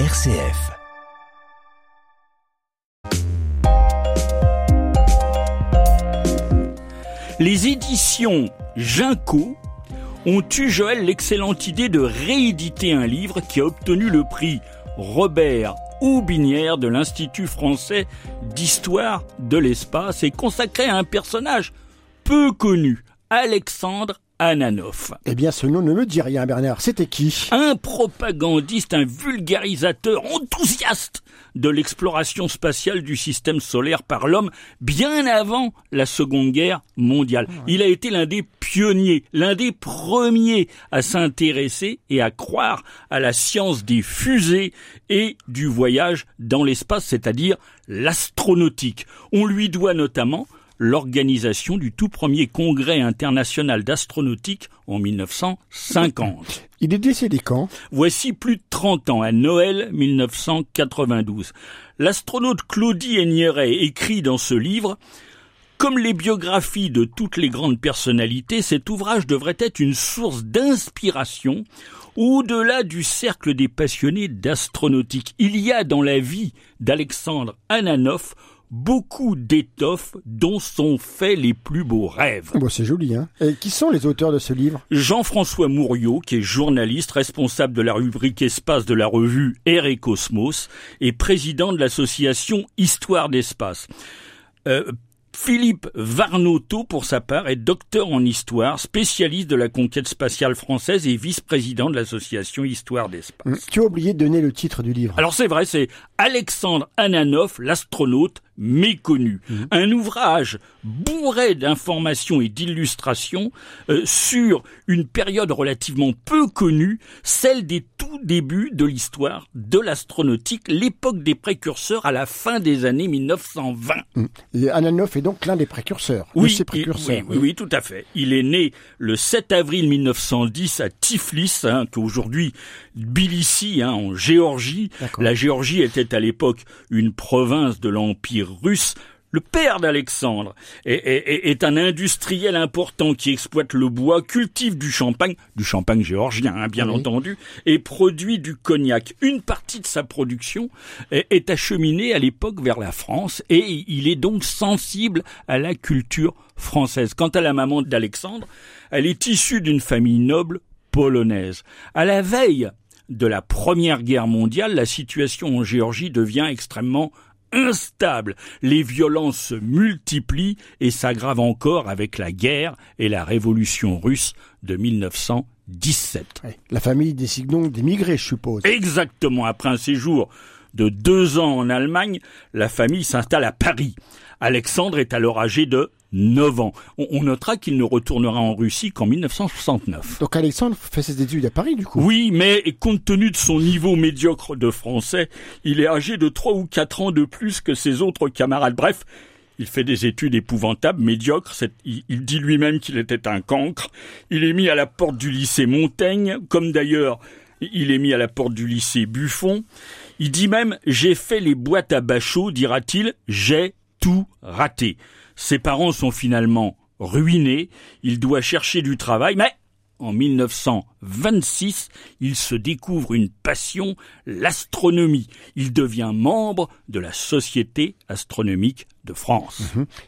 RCF. Les éditions Ginco ont eu, Joël, l'excellente idée de rééditer un livre qui a obtenu le prix Robert Aubinière de l'Institut français d'histoire de l'espace et consacré à un personnage peu connu, Alexandre Ananoff. Eh bien, ce nom ne me dit rien, Bernard. C'était qui Un propagandiste, un vulgarisateur enthousiaste de l'exploration spatiale du système solaire par l'homme bien avant la Seconde Guerre mondiale. Il a été l'un des pionniers, l'un des premiers à s'intéresser et à croire à la science des fusées et du voyage dans l'espace, c'est-à-dire l'astronautique. On lui doit notamment l'organisation du tout premier congrès international d'astronautique en 1950. Il est décédé quand? Voici plus de 30 ans, à Noël 1992. L'astronaute Claudie Aigneret écrit dans ce livre comme les biographies de toutes les grandes personnalités, cet ouvrage devrait être une source d'inspiration au-delà du cercle des passionnés d'astronautique. Il y a dans la vie d'Alexandre Ananoff beaucoup d'étoffes dont sont faits les plus beaux rêves. Bon, c'est joli, hein. Et qui sont les auteurs de ce livre? Jean-François Mouriot, qui est journaliste, responsable de la rubrique Espace de la revue Air et Cosmos, et président de l'association Histoire d'Espace. Euh, Philippe Varnoto, pour sa part, est docteur en histoire, spécialiste de la conquête spatiale française et vice-président de l'association Histoire d'Espace. Hum, Tu as oublié de donner le titre du livre. Alors c'est vrai, c'est Alexandre Ananoff, l'astronaute méconnu. Un ouvrage bourré d'informations et d'illustrations euh, sur une période relativement peu connue, celle des tout débuts de l'histoire de l'astronautique, l'époque des précurseurs à la fin des années 1920. Hum. Et Ananoff est donc l'un des précurseurs. de Oui, ces il- précurseurs. oui, oui, oui, tout à fait. Il est né le 7 avril 1910 à Tiflis, hein, qu'aujourd'hui Tbilissi, hein, en Géorgie. La Géorgie était à l'époque une province de l'Empire russe. Le père d'Alexandre est, est- est- est un industriel important qui exploite le bois, cultive du champagne, du champagne géorgien, hein, bien Oui. entendu, et produit du cognac. Une partie de sa production est, est acheminée à l'époque vers la France et il est donc sensible à la culture française. Quant à la maman d'Alexandre, elle est issue d'une famille noble polonaise. À la veille de la Première Guerre mondiale, la situation en Géorgie devient extrêmement instable. Les violences se multiplient et s'aggravent encore avec la guerre et la révolution russe de 1917. Ouais. La famille décide donc d'émigrer, je suppose. Exactement après un séjour de deux ans en Allemagne, la famille s'installe à Paris. Alexandre est alors âgé de 9 ans. On, notera qu'il ne retournera en Russie qu'en 1969. Donc Alexandre fait ses études à Paris, du coup. Oui, mais compte tenu de son niveau médiocre de français, il est âgé de trois ou quatre ans de plus que ses autres camarades. Bref, il fait des études épouvantables, médiocres. Il dit lui-même qu'il était un cancre. Il est mis à la porte du lycée Montaigne, comme d'ailleurs il est mis à la porte du lycée Buffon. Il dit même j'ai fait les boîtes à Bachot, dira-t-il, j'ai tout raté. Ses parents sont finalement ruinés. Il doit chercher du travail, mais en 1926, il se découvre une passion, l'astronomie. Il devient membre de la Société astronomique de France.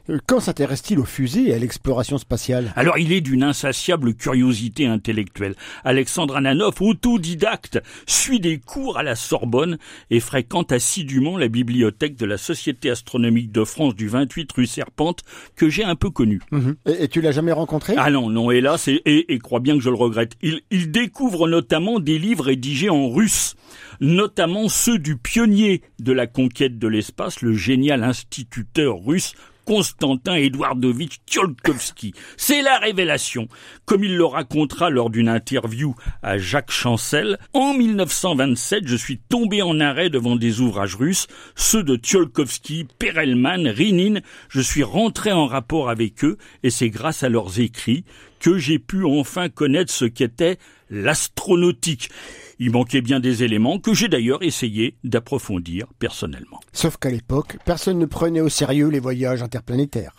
Euh, Quand s'intéresse-t-il aux fusées et à l'exploration spatiale? Alors il est d'une insatiable curiosité intellectuelle. Alexandre Ananoff, autodidacte, suit des cours à la Sorbonne et fréquente assidûment la bibliothèque de la Société astronomique de France du 28 rue Serpente que j'ai un peu connue. Mhm. et, et tu l'as jamais rencontré? Ah non, non, hélas, et, et, et crois bien que je le regrette. Il, il découvre notamment des livres rédigés en russe, notamment ceux du pionnier de la conquête de l'espace, le génial instituteur russe Konstantin Eduardovitch Tsiolkovsky. C'est la révélation. Comme il le racontera lors d'une interview à Jacques Chancel, en 1927, je suis tombé en arrêt devant des ouvrages russes, ceux de Tsiolkovsky, Perelman, Rinin. Je suis rentré en rapport avec eux et c'est grâce à leurs écrits que j'ai pu enfin connaître ce qu'était l'astronautique. Il manquait bien des éléments que j'ai d'ailleurs essayé d'approfondir personnellement. Sauf qu'à l'époque, personne ne prenait au sérieux les voyages interplanétaires.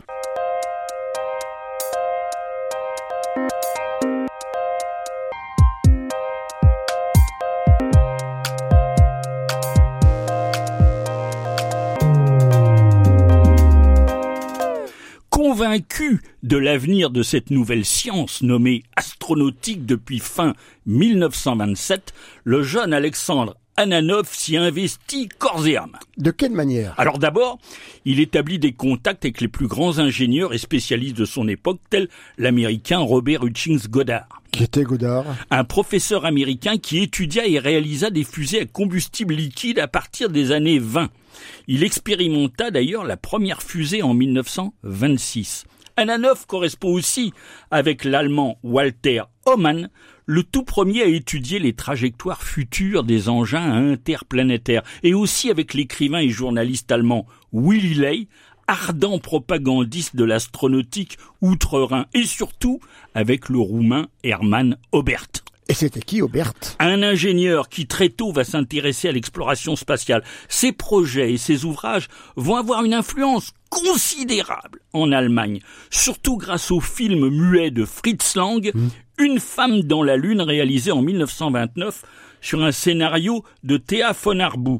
Convaincu de l'avenir de cette nouvelle science nommée astronautique depuis fin 1927, le jeune Alexandre Ananov s'y investit corps et âme. De quelle manière? Alors d'abord, il établit des contacts avec les plus grands ingénieurs et spécialistes de son époque, tels l'américain Robert Hutchings Goddard. Qui était Godard Un professeur américain qui étudia et réalisa des fusées à combustible liquide à partir des années 20. Il expérimenta d'ailleurs la première fusée en 1926. Ananov correspond aussi avec l'allemand Walter Homann, le tout premier à étudier les trajectoires futures des engins interplanétaires, et aussi avec l'écrivain et journaliste allemand Willy Ley, ardent propagandiste de l'astronautique outre-Rhin, et surtout avec le roumain Hermann Obert. Et c'était qui, Aubert Un ingénieur qui très tôt va s'intéresser à l'exploration spatiale. Ses projets et ses ouvrages vont avoir une influence considérable en Allemagne, surtout grâce au film muet de Fritz Lang, mmh. Une femme dans la Lune, réalisé en 1929 sur un scénario de Théa von Arbou.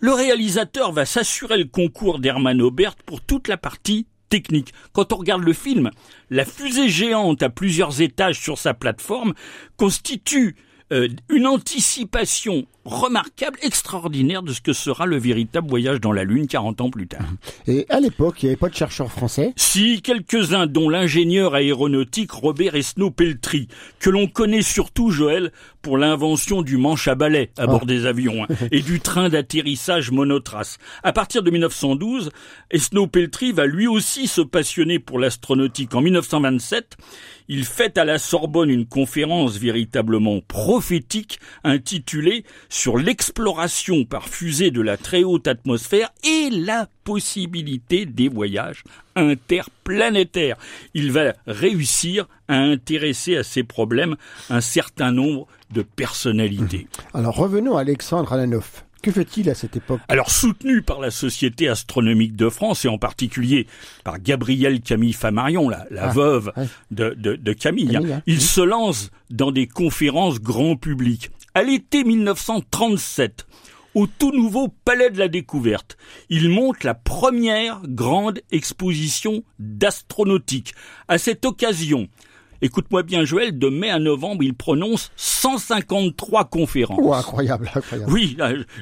Le réalisateur va s'assurer le concours d'Hermann Aubert pour toute la partie technique. Quand on regarde le film, la fusée géante à plusieurs étages sur sa plateforme constitue euh, une anticipation remarquable, extraordinaire de ce que sera le véritable voyage dans la Lune 40 ans plus tard. Et à l'époque, il n'y avait pas de chercheurs français? Si, quelques-uns, dont l'ingénieur aéronautique Robert Esnault Peltry, que l'on connaît surtout, Joël, pour l'invention du manche à balai à bord ah. des avions hein, et du train d'atterrissage monotrace. À partir de 1912, Esnault Peltry va lui aussi se passionner pour l'astronautique. En 1927, il fait à la Sorbonne une conférence véritablement prophétique intitulée sur l'exploration par fusée de la très haute atmosphère et la possibilité des voyages interplanétaires. Il va réussir à intéresser à ces problèmes un certain nombre de personnalités. Alors revenons à Alexandre Alanov. Que fait-il à cette époque Alors soutenu par la Société astronomique de France et en particulier par Gabrielle Camille Famarion, la, la ah, veuve de, Camille, hein, il se lance dans des conférences grand public. À l'été 1937, au tout nouveau Palais de la Découverte, il monte la première grande exposition d'astronautique. À cette occasion, écoute-moi bien Joël, de mai à novembre, il prononce 153 conférences. Oh, incroyable, incroyable. Oui,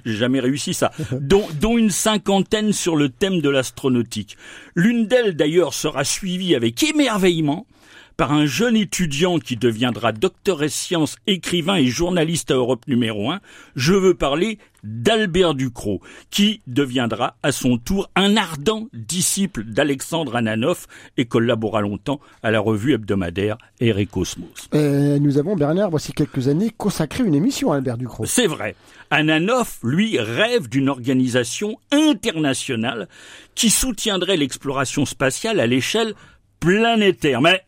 j'ai jamais réussi ça. dont, dont une cinquantaine sur le thème de l'astronautique. L'une d'elles d'ailleurs sera suivie avec émerveillement par un jeune étudiant qui deviendra docteur et sciences, écrivain et journaliste à Europe numéro 1. Je veux parler d'Albert Ducrot, qui deviendra à son tour un ardent disciple d'Alexandre Ananoff et collabora longtemps à la revue hebdomadaire Ere Cosmos. nous avons, Bernard, voici quelques années, consacré une émission à Albert Ducrot. C'est vrai. Ananoff, lui, rêve d'une organisation internationale qui soutiendrait l'exploration spatiale à l'échelle planétaire. Mais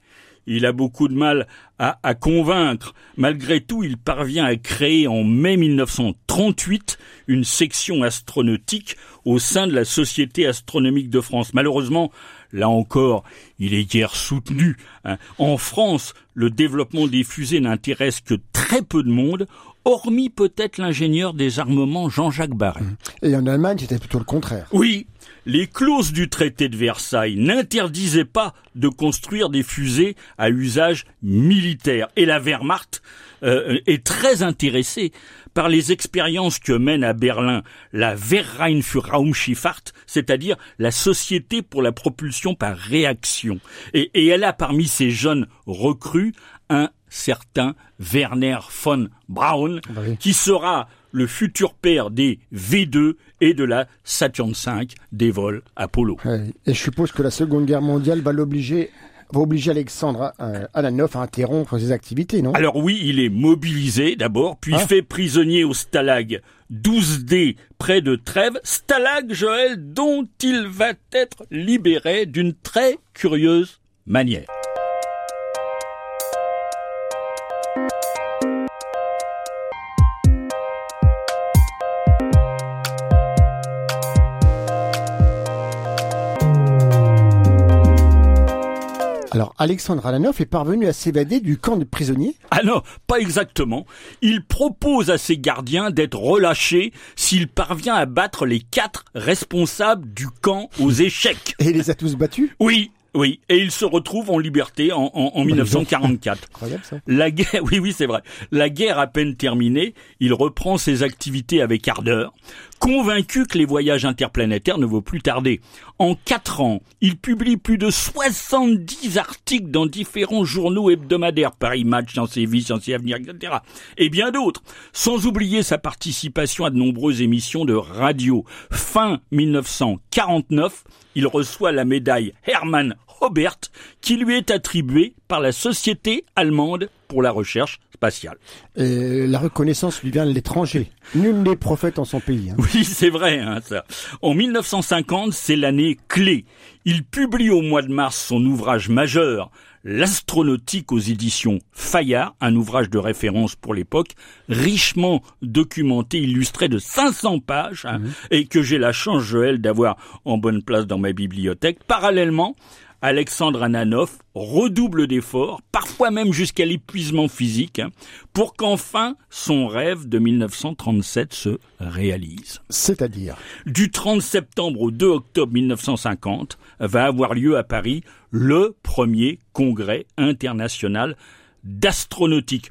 il a beaucoup de mal à, convaincre. Malgré tout, il parvient à créer en mai 1938 une section astronautique au sein de la Société astronomique de France. Malheureusement, là encore, il est guère soutenu. Hein. En France, le développement des fusées n'intéresse que très peu de monde, hormis peut-être l'ingénieur des armements Jean-Jacques Barré. Et en Allemagne, c'était plutôt le contraire. Oui, les clauses du traité de Versailles n'interdisaient pas de construire des fusées à usage militaire. Et la Wehrmacht euh, est très intéressée par les expériences que mène à Berlin la Verein für Raumschifffahrt, c'est-à-dire la société pour la propulsion par réaction. Et, et elle a parmi ces jeunes recrues un certain Werner von Braun, ah bah qui sera le futur père des V2 et de la Saturn V des vols Apollo. Et je suppose que la Seconde Guerre mondiale va l'obliger va obliger Alexandre Alanov à interrompre ses activités, non? Alors oui, il est mobilisé d'abord, puis ah. fait prisonnier au Stalag 12D près de Trèves, Stalag Joël dont il va être libéré d'une très curieuse manière. Alors, Alexandre Alanov est parvenu à s'évader du camp de prisonniers Ah non, pas exactement. Il propose à ses gardiens d'être relâchés s'il parvient à battre les quatre responsables du camp aux échecs. Et il les a tous battus? Oui, Oui, et il se retrouve en liberté en, en, en 1944. Incroyable ça. La guerre, oui, oui, c'est vrai. La guerre à peine terminée, il reprend ses activités avec ardeur, convaincu que les voyages interplanétaires ne vont plus tarder. En quatre ans, il publie plus de 70 articles dans différents journaux hebdomadaires, Paris Match, Sciences et Vie, Sciences et Avenir, etc. Et bien d'autres. Sans oublier sa participation à de nombreuses émissions de radio. Fin 1949, il reçoit la médaille Hermann Robert, qui lui est attribuée par la Société allemande pour la recherche spatiale. Et la reconnaissance lui vient de l'étranger. Nul n'est prophète en son pays. hein. Oui, c'est vrai, hein, ça. En 1950, c'est l'année clé. Il publie au mois de mars son ouvrage majeur, L'astronautique aux éditions Fayard, un ouvrage de référence pour l'époque, richement documenté, illustré de 500 pages, hein, et que j'ai la chance, Joël, d'avoir en bonne place dans ma bibliothèque. Parallèlement, Alexandre Ananov redouble d'efforts, parfois même jusqu'à l'épuisement physique, hein, pour qu'enfin son rêve de 1937 se réalise. C'est-à-dire Du 30 septembre au 2 octobre 1950 va avoir lieu à Paris le premier congrès international d'astronautique.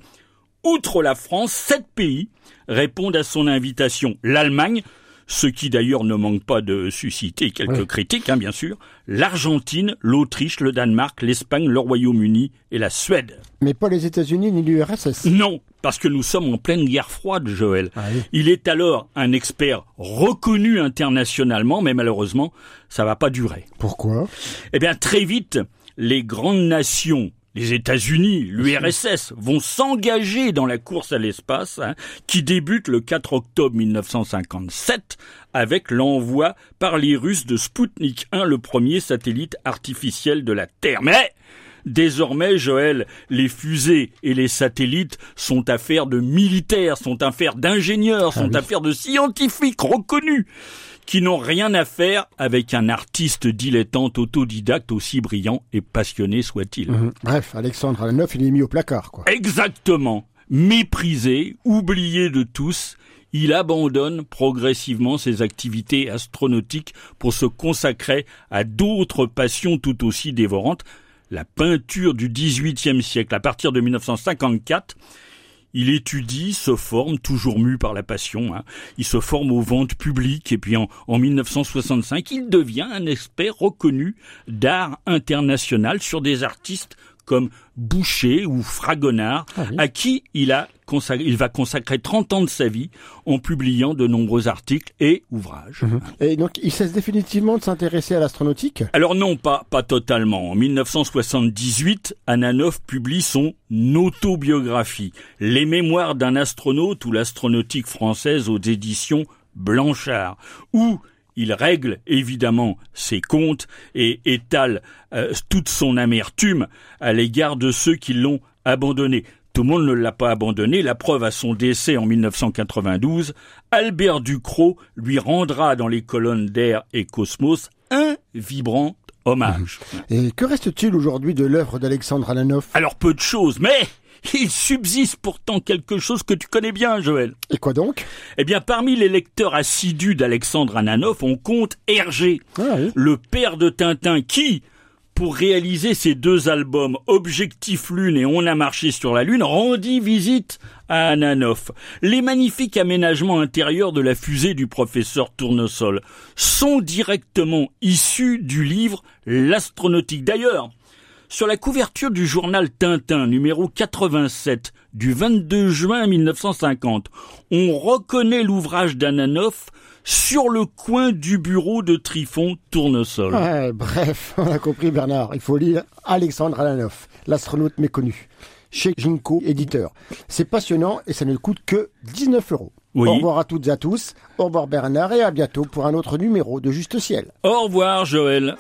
Outre la France, sept pays répondent à son invitation. L'Allemagne, ce qui d'ailleurs ne manque pas de susciter quelques critiques, hein, bien sûr. L'Argentine, l'Autriche, le Danemark, l'Espagne, le Royaume-Uni et la Suède. Mais pas les États-Unis ni l'URSS. Non, parce que nous sommes en pleine guerre froide, Joël. Ah oui. Il est alors un expert reconnu internationalement, mais malheureusement, ça va pas durer. Pourquoi? Eh bien, très vite, les grandes nations, les États-Unis, l'URSS, vont s'engager dans la course à l'espace, hein, qui débute le 4 octobre 1957 avec l'envoi par les Russes de Sputnik 1, le premier satellite artificiel de la Terre. Mais Désormais, Joël, les fusées et les satellites sont affaires de militaires, sont affaires d'ingénieurs, sont oui. affaires de scientifiques reconnus qui n'ont rien à faire avec un artiste dilettante autodidacte aussi brillant et passionné soit-il. Mhm. Bref, Alexandre Alanov, il est mis au placard, quoi. Exactement. Méprisé, oublié de tous, il abandonne progressivement ses activités astronautiques pour se consacrer à d'autres passions tout aussi dévorantes. La peinture du XVIIIe siècle, à partir de 1954, il étudie, se forme, toujours mu par la passion. hein. Il se forme aux ventes publiques et puis en, en 1965, il devient un expert reconnu d'art international sur des artistes comme Boucher ou Fragonard, Ah oui. à qui il, a il va consacrer 30 ans de sa vie en publiant de nombreux articles et ouvrages. Et donc, il cesse définitivement de s'intéresser à l'astronautique? Alors non, pas, pas totalement. En 1978, Ananov publie son autobiographie, Les mémoires d'un astronaute ou l'astronautique française aux éditions Blanchard, où il règle évidemment ses comptes et étale euh, toute son amertume à l'égard de ceux qui l'ont abandonné. Tout le monde ne l'a pas abandonné. La preuve à son décès en 1992, Albert Ducrot lui rendra dans les colonnes d'Air et Cosmos un vibrant hommage. Et que reste-t-il aujourd'hui de l'œuvre d'Alexandre Alanov? Alors peu de choses, mais il subsiste pourtant quelque chose que tu connais bien, Joël. Et quoi donc? Eh bien, parmi les lecteurs assidus d'Alexandre Ananov, on compte Hergé, Ah oui. le père de Tintin, qui, pour réaliser ses deux albums Objectif Lune et On a marché sur la Lune, rendit visite à Ananov. Les magnifiques aménagements intérieurs de la fusée du professeur Tournesol sont directement issus du livre L'astronautique. D'ailleurs, sur la couverture du journal Tintin numéro 87 du 22 juin 1950, on reconnaît l'ouvrage d'Ananov sur le coin du bureau de Trifon Tournesol. Ouais, bref, on a compris Bernard. Il faut lire Alexandre Alanov, l'astronaute méconnu, chez Ginko, éditeur. C'est passionnant et ça ne coûte que 19 euros. Oui. Au revoir à toutes et à tous. Au revoir Bernard et à bientôt pour un autre numéro de Juste Ciel. Au revoir Joël.